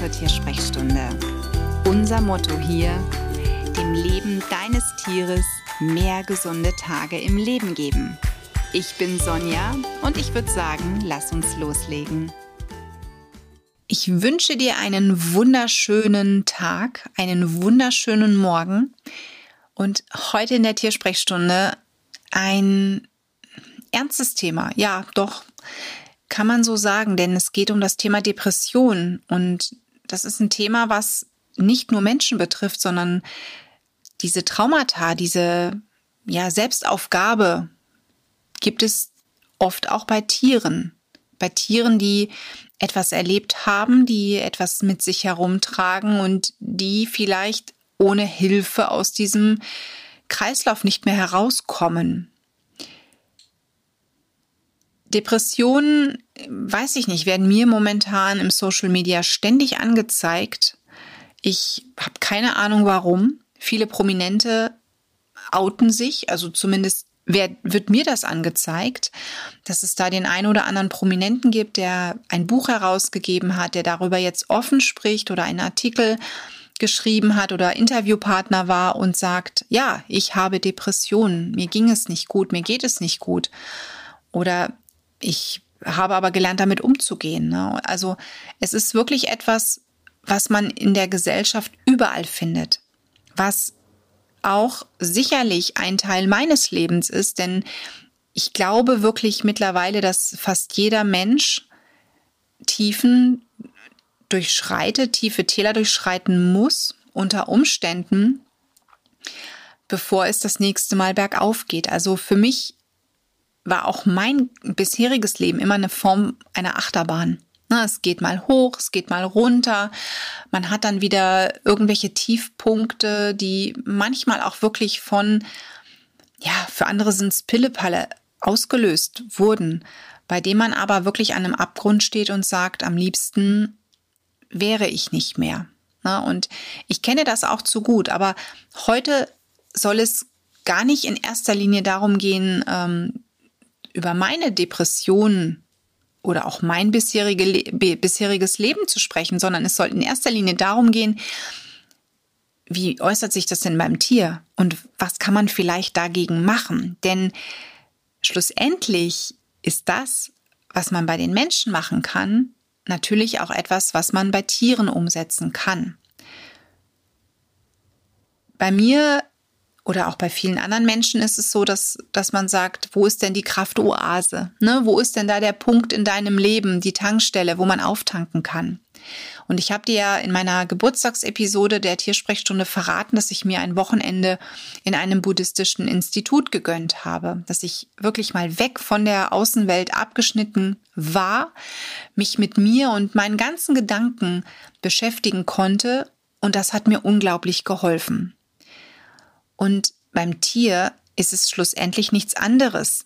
zur Tiersprechstunde. Unser Motto hier, dem Leben deines Tieres mehr gesunde Tage im Leben geben. Ich bin Sonja und ich würde sagen, lass uns loslegen. Ich wünsche dir einen wunderschönen Tag, einen wunderschönen Morgen und heute in der Tiersprechstunde ein ernstes Thema. Ja, doch, kann man so sagen, denn es geht um das Thema Depression und das ist ein Thema, was nicht nur Menschen betrifft, sondern diese Traumata, diese ja, Selbstaufgabe gibt es oft auch bei Tieren. Bei Tieren, die etwas erlebt haben, die etwas mit sich herumtragen und die vielleicht ohne Hilfe aus diesem Kreislauf nicht mehr herauskommen. Depressionen, weiß ich nicht, werden mir momentan im Social Media ständig angezeigt. Ich habe keine Ahnung warum. Viele Prominente outen sich, also zumindest wird mir das angezeigt, dass es da den einen oder anderen Prominenten gibt, der ein Buch herausgegeben hat, der darüber jetzt offen spricht oder einen Artikel geschrieben hat oder Interviewpartner war und sagt, ja, ich habe Depressionen, mir ging es nicht gut, mir geht es nicht gut. Oder ich habe aber gelernt, damit umzugehen. Ne? Also es ist wirklich etwas, was man in der Gesellschaft überall findet, was auch sicherlich ein Teil meines Lebens ist, denn ich glaube wirklich mittlerweile, dass fast jeder Mensch Tiefen durchschreitet, tiefe Täler durchschreiten muss unter Umständen, bevor es das nächste Mal bergauf geht. Also für mich war auch mein bisheriges Leben immer eine Form einer Achterbahn. Es geht mal hoch, es geht mal runter. Man hat dann wieder irgendwelche Tiefpunkte, die manchmal auch wirklich von, ja, für andere sind es Pillepalle ausgelöst wurden, bei dem man aber wirklich an einem Abgrund steht und sagt, am liebsten wäre ich nicht mehr. Und ich kenne das auch zu gut, aber heute soll es gar nicht in erster Linie darum gehen, ähm, über meine Depressionen oder auch mein bisherige, bisheriges Leben zu sprechen, sondern es soll in erster Linie darum gehen, wie äußert sich das denn beim Tier und was kann man vielleicht dagegen machen? Denn schlussendlich ist das, was man bei den Menschen machen kann, natürlich auch etwas, was man bei Tieren umsetzen kann. Bei mir oder auch bei vielen anderen Menschen ist es so, dass, dass man sagt, wo ist denn die Kraftoase? Ne? Wo ist denn da der Punkt in deinem Leben, die Tankstelle, wo man auftanken kann? Und ich habe dir ja in meiner Geburtstagsepisode der Tiersprechstunde verraten, dass ich mir ein Wochenende in einem buddhistischen Institut gegönnt habe, dass ich wirklich mal weg von der Außenwelt abgeschnitten war, mich mit mir und meinen ganzen Gedanken beschäftigen konnte und das hat mir unglaublich geholfen. Und beim Tier ist es schlussendlich nichts anderes.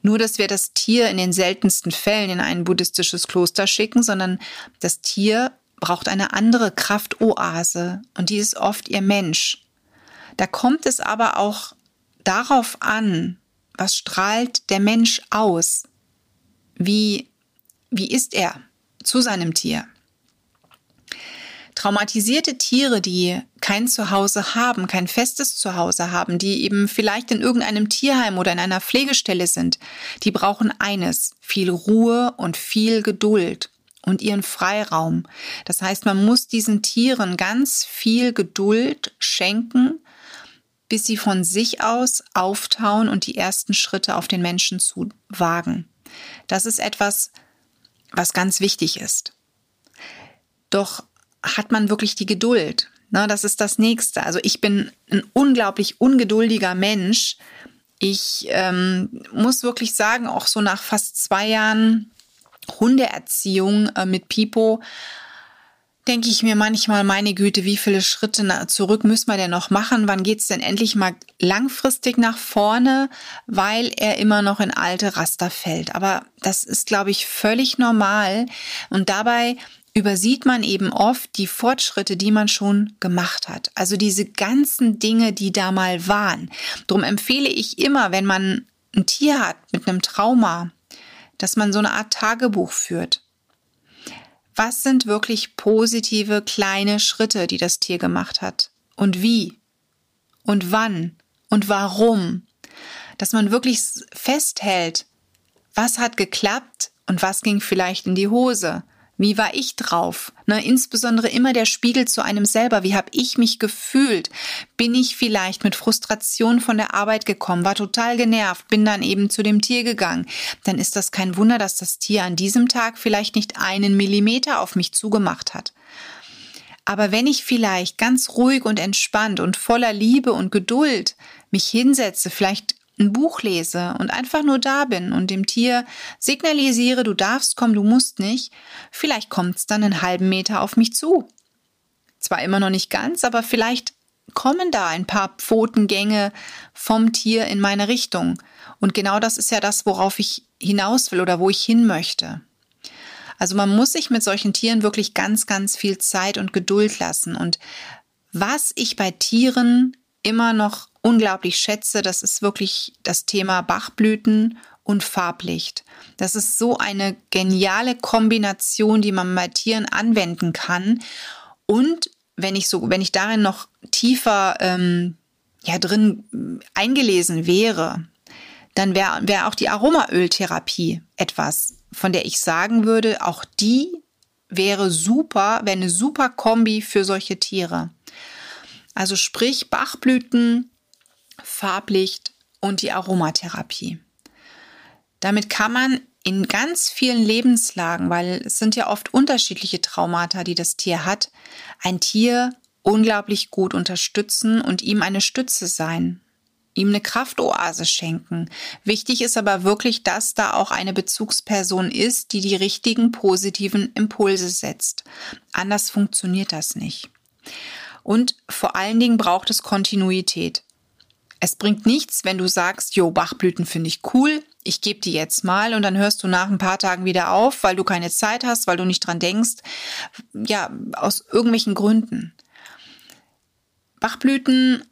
Nur, dass wir das Tier in den seltensten Fällen in ein buddhistisches Kloster schicken, sondern das Tier braucht eine andere Kraftoase und die ist oft ihr Mensch. Da kommt es aber auch darauf an, was strahlt der Mensch aus? Wie, wie ist er zu seinem Tier? Traumatisierte Tiere, die kein Zuhause haben, kein festes Zuhause haben, die eben vielleicht in irgendeinem Tierheim oder in einer Pflegestelle sind, die brauchen eines, viel Ruhe und viel Geduld und ihren Freiraum. Das heißt, man muss diesen Tieren ganz viel Geduld schenken, bis sie von sich aus auftauen und die ersten Schritte auf den Menschen zu wagen. Das ist etwas, was ganz wichtig ist. Doch hat man wirklich die Geduld? Na, das ist das Nächste. Also ich bin ein unglaublich ungeduldiger Mensch. Ich ähm, muss wirklich sagen, auch so nach fast zwei Jahren Hundeerziehung äh, mit Pipo, denke ich mir manchmal, meine Güte, wie viele Schritte zurück müssen wir denn noch machen? Wann geht's denn endlich mal langfristig nach vorne, weil er immer noch in alte Raster fällt? Aber das ist, glaube ich, völlig normal. Und dabei übersieht man eben oft die Fortschritte, die man schon gemacht hat. Also diese ganzen Dinge, die da mal waren. Darum empfehle ich immer, wenn man ein Tier hat mit einem Trauma, dass man so eine Art Tagebuch führt. Was sind wirklich positive kleine Schritte, die das Tier gemacht hat? Und wie? Und wann? Und warum? Dass man wirklich festhält, was hat geklappt und was ging vielleicht in die Hose? Wie war ich drauf? Ne, insbesondere immer der Spiegel zu einem selber. Wie habe ich mich gefühlt? Bin ich vielleicht mit Frustration von der Arbeit gekommen, war total genervt, bin dann eben zu dem Tier gegangen? Dann ist das kein Wunder, dass das Tier an diesem Tag vielleicht nicht einen Millimeter auf mich zugemacht hat. Aber wenn ich vielleicht ganz ruhig und entspannt und voller Liebe und Geduld mich hinsetze, vielleicht ein Buch lese und einfach nur da bin und dem Tier signalisiere, du darfst kommen, du musst nicht, vielleicht kommt es dann einen halben Meter auf mich zu. Zwar immer noch nicht ganz, aber vielleicht kommen da ein paar Pfotengänge vom Tier in meine Richtung. Und genau das ist ja das, worauf ich hinaus will oder wo ich hin möchte. Also man muss sich mit solchen Tieren wirklich ganz, ganz viel Zeit und Geduld lassen. Und was ich bei Tieren immer noch unglaublich schätze, das ist wirklich das Thema Bachblüten und Farblicht. Das ist so eine geniale Kombination, die man bei Tieren anwenden kann. Und wenn ich so, wenn ich darin noch tiefer ähm, ja drin eingelesen wäre, dann wäre wär auch die Aromaöltherapie etwas, von der ich sagen würde, auch die wäre super, wäre eine super Kombi für solche Tiere. Also sprich Bachblüten, Farblicht und die Aromatherapie. Damit kann man in ganz vielen Lebenslagen, weil es sind ja oft unterschiedliche Traumata, die das Tier hat, ein Tier unglaublich gut unterstützen und ihm eine Stütze sein, ihm eine Kraftoase schenken. Wichtig ist aber wirklich, dass da auch eine Bezugsperson ist, die die richtigen positiven Impulse setzt. Anders funktioniert das nicht. Und vor allen Dingen braucht es Kontinuität. Es bringt nichts, wenn du sagst, jo, Bachblüten finde ich cool, ich gebe die jetzt mal und dann hörst du nach ein paar Tagen wieder auf, weil du keine Zeit hast, weil du nicht dran denkst. Ja, aus irgendwelchen Gründen. Bachblüten,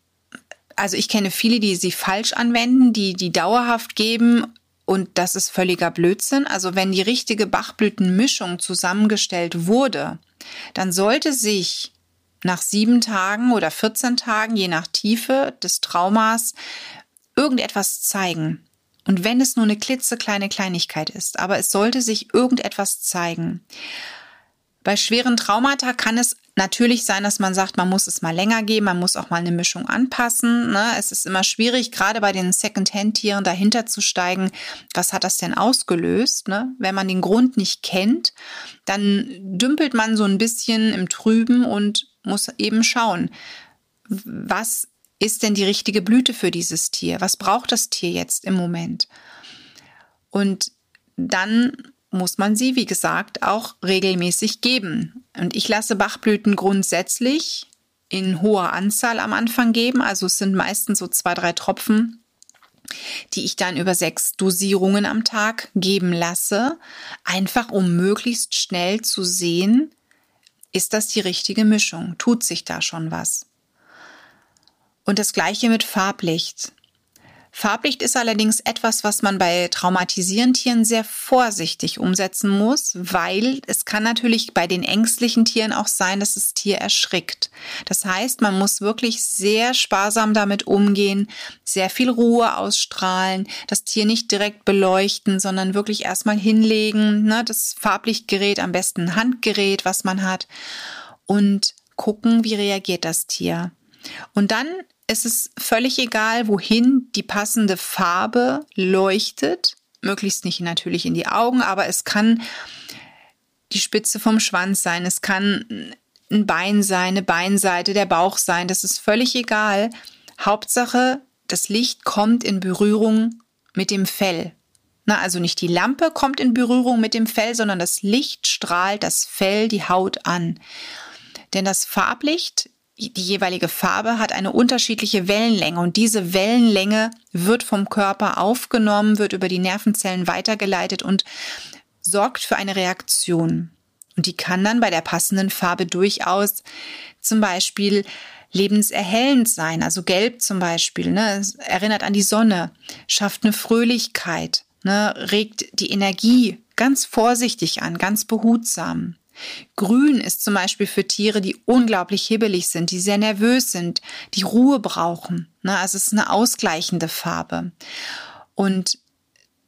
also ich kenne viele, die sie falsch anwenden, die die dauerhaft geben und das ist völliger Blödsinn. Also wenn die richtige Bachblütenmischung zusammengestellt wurde, dann sollte sich nach sieben Tagen oder 14 Tagen, je nach Tiefe des Traumas, irgendetwas zeigen. Und wenn es nur eine klitzekleine Kleinigkeit ist, aber es sollte sich irgendetwas zeigen. Bei schweren Traumata kann es natürlich sein, dass man sagt, man muss es mal länger geben, man muss auch mal eine Mischung anpassen. Ne? Es ist immer schwierig, gerade bei den Second-Hand-Tieren dahinter zu steigen, was hat das denn ausgelöst? Ne? Wenn man den Grund nicht kennt, dann dümpelt man so ein bisschen im Trüben und muss eben schauen, was ist denn die richtige Blüte für dieses Tier? Was braucht das Tier jetzt im Moment? Und dann muss man sie, wie gesagt, auch regelmäßig geben. Und ich lasse Bachblüten grundsätzlich in hoher Anzahl am Anfang geben. Also es sind meistens so zwei, drei Tropfen, die ich dann über sechs Dosierungen am Tag geben lasse. Einfach um möglichst schnell zu sehen, ist das die richtige Mischung? Tut sich da schon was? Und das gleiche mit Farblicht. Farblicht ist allerdings etwas, was man bei traumatisierenden Tieren sehr vorsichtig umsetzen muss, weil es kann natürlich bei den ängstlichen Tieren auch sein, dass das Tier erschrickt. Das heißt, man muss wirklich sehr sparsam damit umgehen, sehr viel Ruhe ausstrahlen, das Tier nicht direkt beleuchten, sondern wirklich erstmal hinlegen, ne, das Farblichtgerät, am besten ein Handgerät, was man hat, und gucken, wie reagiert das Tier. Und dann es ist völlig egal, wohin die passende Farbe leuchtet. Möglichst nicht natürlich in die Augen, aber es kann die Spitze vom Schwanz sein, es kann ein Bein sein, eine Beinseite, der Bauch sein. Das ist völlig egal. Hauptsache, das Licht kommt in Berührung mit dem Fell. Na, also nicht die Lampe kommt in Berührung mit dem Fell, sondern das Licht strahlt das Fell, die Haut an. Denn das Farblicht die jeweilige Farbe hat eine unterschiedliche Wellenlänge und diese Wellenlänge wird vom Körper aufgenommen, wird über die Nervenzellen weitergeleitet und sorgt für eine Reaktion. Und die kann dann bei der passenden Farbe durchaus zum Beispiel lebenserhellend sein, also gelb zum Beispiel, ne, es erinnert an die Sonne, schafft eine Fröhlichkeit, ne, regt die Energie ganz vorsichtig an, ganz behutsam. Grün ist zum Beispiel für Tiere, die unglaublich hibbelig sind, die sehr nervös sind, die Ruhe brauchen. Ne? Also es ist eine ausgleichende Farbe. Und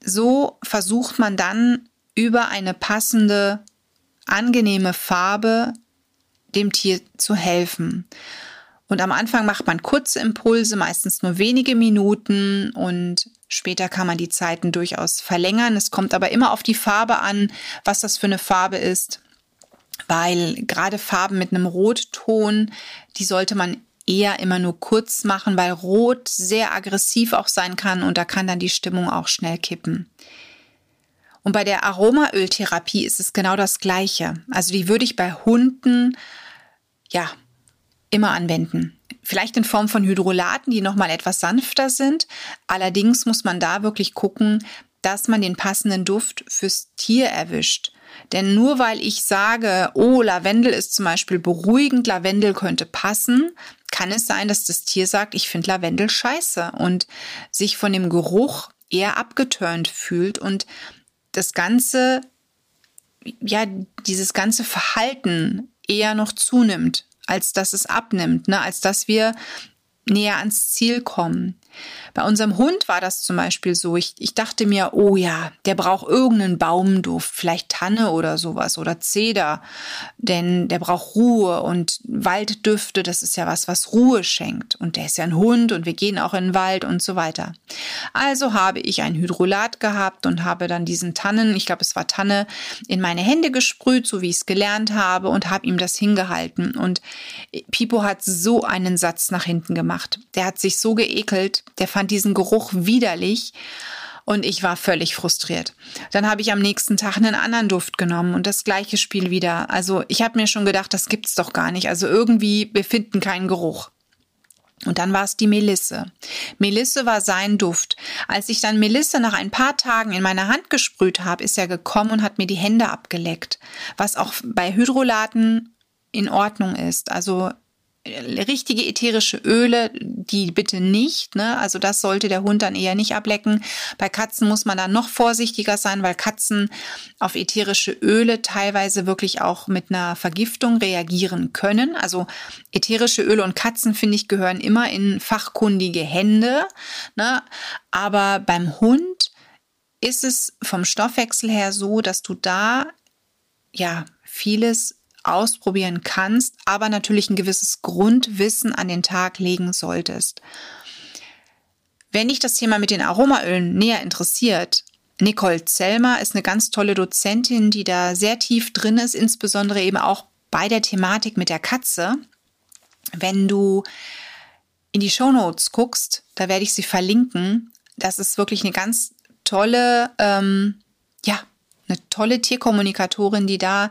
so versucht man dann über eine passende, angenehme Farbe dem Tier zu helfen. Und am Anfang macht man kurze Impulse, meistens nur wenige Minuten und später kann man die Zeiten durchaus verlängern. Es kommt aber immer auf die Farbe an, was das für eine Farbe ist weil gerade Farben mit einem Rotton, die sollte man eher immer nur kurz machen, weil Rot sehr aggressiv auch sein kann und da kann dann die Stimmung auch schnell kippen. Und bei der Aromaöltherapie ist es genau das Gleiche. Also die würde ich bei Hunden, ja, immer anwenden. Vielleicht in Form von Hydrolaten, die nochmal etwas sanfter sind. Allerdings muss man da wirklich gucken, dass man den passenden Duft fürs Tier erwischt. Denn nur weil ich sage, oh, Lavendel ist zum Beispiel beruhigend, Lavendel könnte passen, kann es sein, dass das Tier sagt, ich finde Lavendel scheiße und sich von dem Geruch eher abgeturnt fühlt und das Ganze, ja, dieses ganze Verhalten eher noch zunimmt, als dass es abnimmt, ne? als dass wir näher ans Ziel kommen. Bei unserem Hund war das zum Beispiel so. Ich, ich dachte mir, oh ja, der braucht irgendeinen Baumduft, vielleicht Tanne oder sowas oder Zeder, denn der braucht Ruhe und Walddüfte, das ist ja was, was Ruhe schenkt. Und der ist ja ein Hund und wir gehen auch in den Wald und so weiter. Also habe ich ein Hydrolat gehabt und habe dann diesen Tannen, ich glaube es war Tanne, in meine Hände gesprüht, so wie ich es gelernt habe und habe ihm das hingehalten. Und Pipo hat so einen Satz nach hinten gemacht. Der hat sich so geekelt, der fand diesen Geruch widerlich und ich war völlig frustriert. Dann habe ich am nächsten Tag einen anderen Duft genommen und das gleiche Spiel wieder. Also ich habe mir schon gedacht, das gibt's doch gar nicht. Also irgendwie wir finden keinen Geruch. Und dann war es die Melisse. Melisse war sein Duft. Als ich dann Melisse nach ein paar Tagen in meine Hand gesprüht habe, ist er gekommen und hat mir die Hände abgeleckt. Was auch bei Hydrolaten in Ordnung ist. Also richtige ätherische Öle, die bitte nicht. Ne? Also das sollte der Hund dann eher nicht ablecken. Bei Katzen muss man dann noch vorsichtiger sein, weil Katzen auf ätherische Öle teilweise wirklich auch mit einer Vergiftung reagieren können. Also ätherische Öle und Katzen, finde ich, gehören immer in fachkundige Hände. Ne? Aber beim Hund ist es vom Stoffwechsel her so, dass du da ja vieles ausprobieren kannst, aber natürlich ein gewisses Grundwissen an den Tag legen solltest. Wenn dich das Thema mit den Aromaölen näher interessiert, Nicole Zellmer ist eine ganz tolle Dozentin, die da sehr tief drin ist, insbesondere eben auch bei der Thematik mit der Katze. Wenn du in die Show Notes guckst, da werde ich sie verlinken. Das ist wirklich eine ganz tolle, ähm, ja, eine tolle Tierkommunikatorin, die da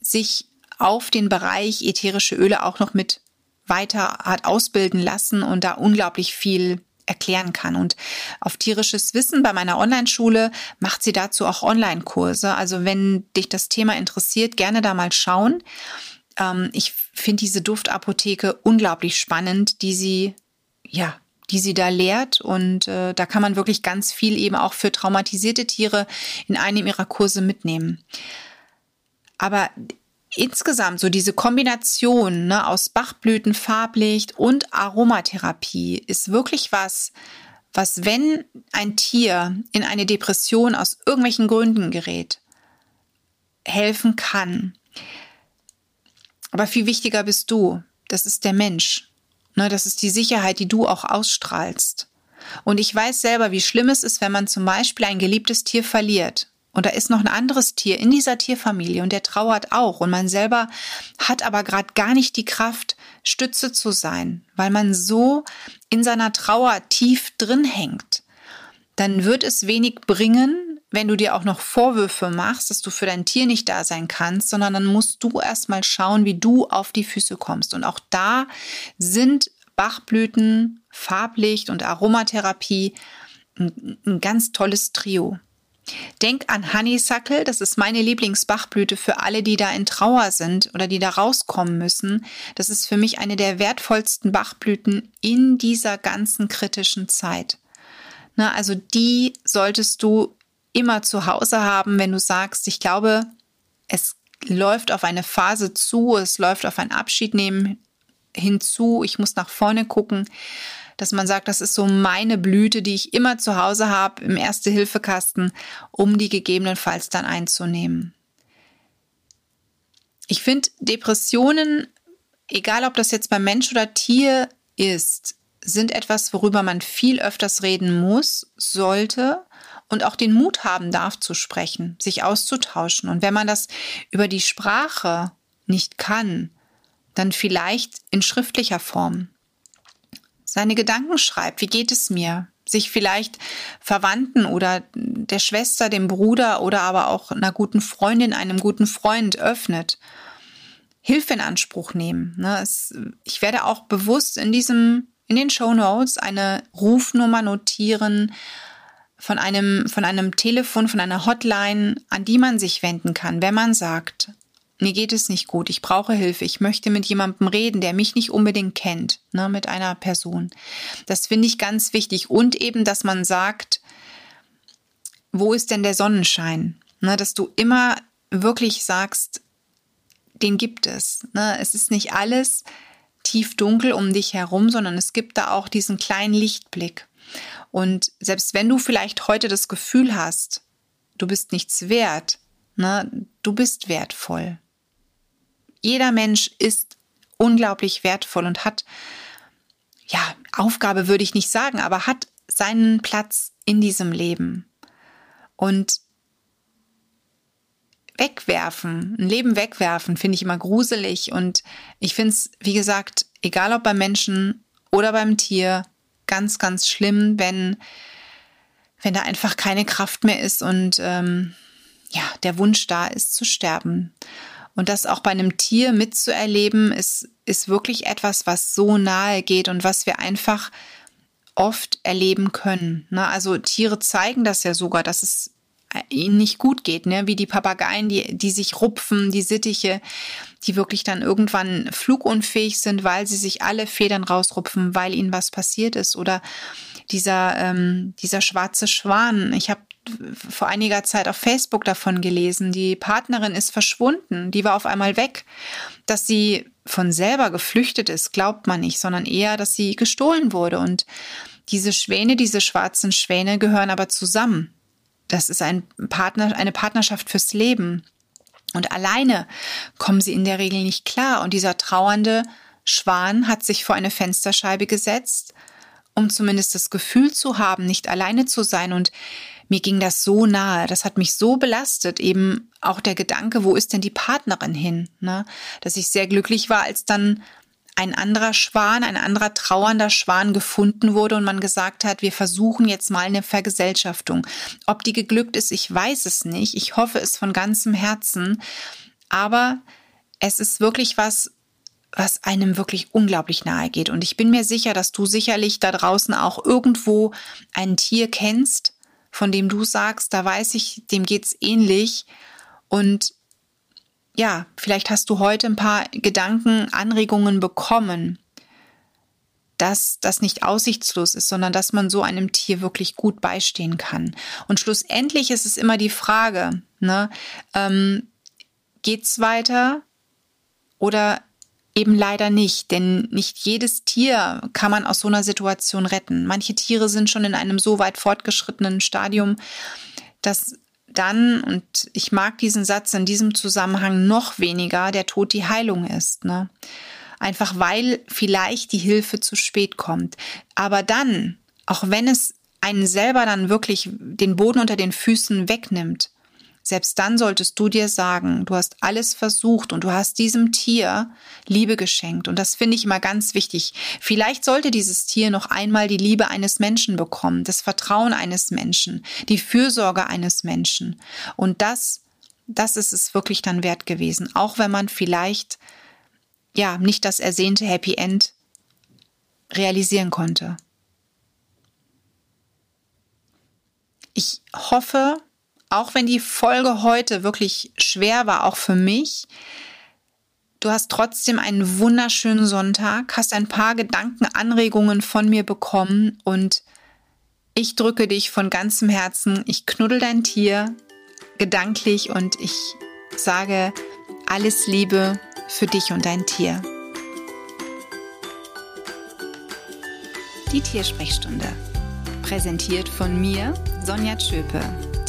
sich auf den Bereich ätherische Öle auch noch mit weiter hat ausbilden lassen und da unglaublich viel erklären kann. Und auf tierisches Wissen bei meiner Online-Schule macht sie dazu auch Online-Kurse. Also wenn dich das Thema interessiert, gerne da mal schauen. Ähm, ich finde diese Duftapotheke unglaublich spannend, die sie, ja, die sie da lehrt. Und äh, da kann man wirklich ganz viel eben auch für traumatisierte Tiere in einem ihrer Kurse mitnehmen. Aber insgesamt so diese Kombination ne, aus Bachblüten, Farblicht und Aromatherapie ist wirklich was, was, wenn ein Tier in eine Depression aus irgendwelchen Gründen gerät, helfen kann. Aber viel wichtiger bist du. Das ist der Mensch. Ne, das ist die Sicherheit, die du auch ausstrahlst. Und ich weiß selber, wie schlimm es ist, wenn man zum Beispiel ein geliebtes Tier verliert und da ist noch ein anderes Tier in dieser Tierfamilie und der trauert auch und man selber hat aber gerade gar nicht die Kraft, Stütze zu sein, weil man so in seiner Trauer tief drin hängt. Dann wird es wenig bringen, wenn du dir auch noch Vorwürfe machst, dass du für dein Tier nicht da sein kannst, sondern dann musst du erstmal schauen, wie du auf die Füße kommst. Und auch da sind Bachblüten, Farblicht und Aromatherapie ein, ein ganz tolles Trio. Denk an Honeysuckle, das ist meine Lieblingsbachblüte für alle, die da in Trauer sind oder die da rauskommen müssen. Das ist für mich eine der wertvollsten Bachblüten in dieser ganzen kritischen Zeit. Na, also die solltest du immer zu Hause haben, wenn du sagst, ich glaube, es läuft auf eine Phase zu, es läuft auf ein Abschied nehmen hinzu, ich muss nach vorne gucken, dass man sagt, das ist so meine Blüte, die ich immer zu Hause habe im Erste-Hilfe-Kasten, um die gegebenenfalls dann einzunehmen. Ich finde Depressionen, egal ob das jetzt beim Mensch oder Tier ist, sind etwas, worüber man viel öfters reden muss, sollte und auch den Mut haben darf zu sprechen, sich auszutauschen. Und wenn man das über die Sprache nicht kann, dann vielleicht in schriftlicher Form. Seine Gedanken schreibt, wie geht es mir? Sich vielleicht Verwandten oder der Schwester, dem Bruder oder aber auch einer guten Freundin, einem guten Freund öffnet. Hilfe in Anspruch nehmen. Ne? ich werde auch bewusst in diesem, in den Show Notes eine Rufnummer notieren, von einem, von einem Telefon, von einer Hotline, an die man sich wenden kann, wenn man sagt, mir geht es nicht gut, ich brauche Hilfe, ich möchte mit jemandem reden, der mich nicht unbedingt kennt, ne, mit einer Person. Das finde ich ganz wichtig. Und eben, dass man sagt, wo ist denn der Sonnenschein? Ne, dass du immer wirklich sagst, den gibt es. Ne? Es ist nicht alles tief dunkel um dich herum, sondern es gibt da auch diesen kleinen Lichtblick. Und selbst wenn du vielleicht heute das Gefühl hast, du bist nichts wert, ne, du bist wertvoll. Jeder Mensch ist unglaublich wertvoll und hat, ja, Aufgabe würde ich nicht sagen, aber hat seinen Platz in diesem Leben. Und wegwerfen, ein Leben wegwerfen, finde ich immer gruselig. Und ich finde es, wie gesagt, egal ob beim Menschen oder beim Tier, ganz, ganz schlimm, wenn, wenn da einfach keine Kraft mehr ist und ähm, ja, der Wunsch da ist zu sterben. Und das auch bei einem Tier mitzuerleben, ist, ist wirklich etwas, was so nahe geht und was wir einfach oft erleben können. Ne? Also Tiere zeigen das ja sogar, dass es ihnen nicht gut geht, ne? wie die Papageien, die, die sich rupfen, die Sittiche, die wirklich dann irgendwann flugunfähig sind, weil sie sich alle Federn rausrupfen, weil ihnen was passiert ist. Oder dieser, ähm, dieser schwarze Schwan. Ich habe vor einiger Zeit auf Facebook davon gelesen, die Partnerin ist verschwunden, die war auf einmal weg. Dass sie von selber geflüchtet ist, glaubt man nicht, sondern eher, dass sie gestohlen wurde. Und diese Schwäne, diese schwarzen Schwäne gehören aber zusammen. Das ist ein Partner, eine Partnerschaft fürs Leben. Und alleine kommen sie in der Regel nicht klar. Und dieser trauernde Schwan hat sich vor eine Fensterscheibe gesetzt, um zumindest das Gefühl zu haben, nicht alleine zu sein. Und mir ging das so nahe. Das hat mich so belastet, eben auch der Gedanke, wo ist denn die Partnerin hin? Ne? Dass ich sehr glücklich war, als dann ein anderer Schwan, ein anderer trauernder Schwan gefunden wurde und man gesagt hat, wir versuchen jetzt mal eine Vergesellschaftung. Ob die geglückt ist, ich weiß es nicht. Ich hoffe es von ganzem Herzen. Aber es ist wirklich was, was einem wirklich unglaublich nahe geht. Und ich bin mir sicher, dass du sicherlich da draußen auch irgendwo ein Tier kennst, von dem du sagst, da weiß ich, dem geht's ähnlich. Und ja, vielleicht hast du heute ein paar Gedanken, Anregungen bekommen, dass das nicht aussichtslos ist, sondern dass man so einem Tier wirklich gut beistehen kann. Und schlussendlich ist es immer die Frage, ne, ähm, geht's weiter oder eben leider nicht, denn nicht jedes Tier kann man aus so einer Situation retten. Manche Tiere sind schon in einem so weit fortgeschrittenen Stadium, dass dann, und ich mag diesen Satz in diesem Zusammenhang noch weniger, der Tod die Heilung ist. Ne? Einfach weil vielleicht die Hilfe zu spät kommt. Aber dann, auch wenn es einen selber dann wirklich den Boden unter den Füßen wegnimmt, selbst dann solltest du dir sagen, du hast alles versucht und du hast diesem Tier Liebe geschenkt. Und das finde ich immer ganz wichtig. Vielleicht sollte dieses Tier noch einmal die Liebe eines Menschen bekommen, das Vertrauen eines Menschen, die Fürsorge eines Menschen. Und das, das ist es wirklich dann wert gewesen. Auch wenn man vielleicht, ja, nicht das ersehnte Happy End realisieren konnte. Ich hoffe, auch wenn die Folge heute wirklich schwer war, auch für mich, du hast trotzdem einen wunderschönen Sonntag, hast ein paar Gedankenanregungen von mir bekommen und ich drücke dich von ganzem Herzen, ich knuddel dein Tier gedanklich und ich sage Alles Liebe für dich und dein Tier. Die Tiersprechstunde. Präsentiert von mir, Sonja Tschöpe,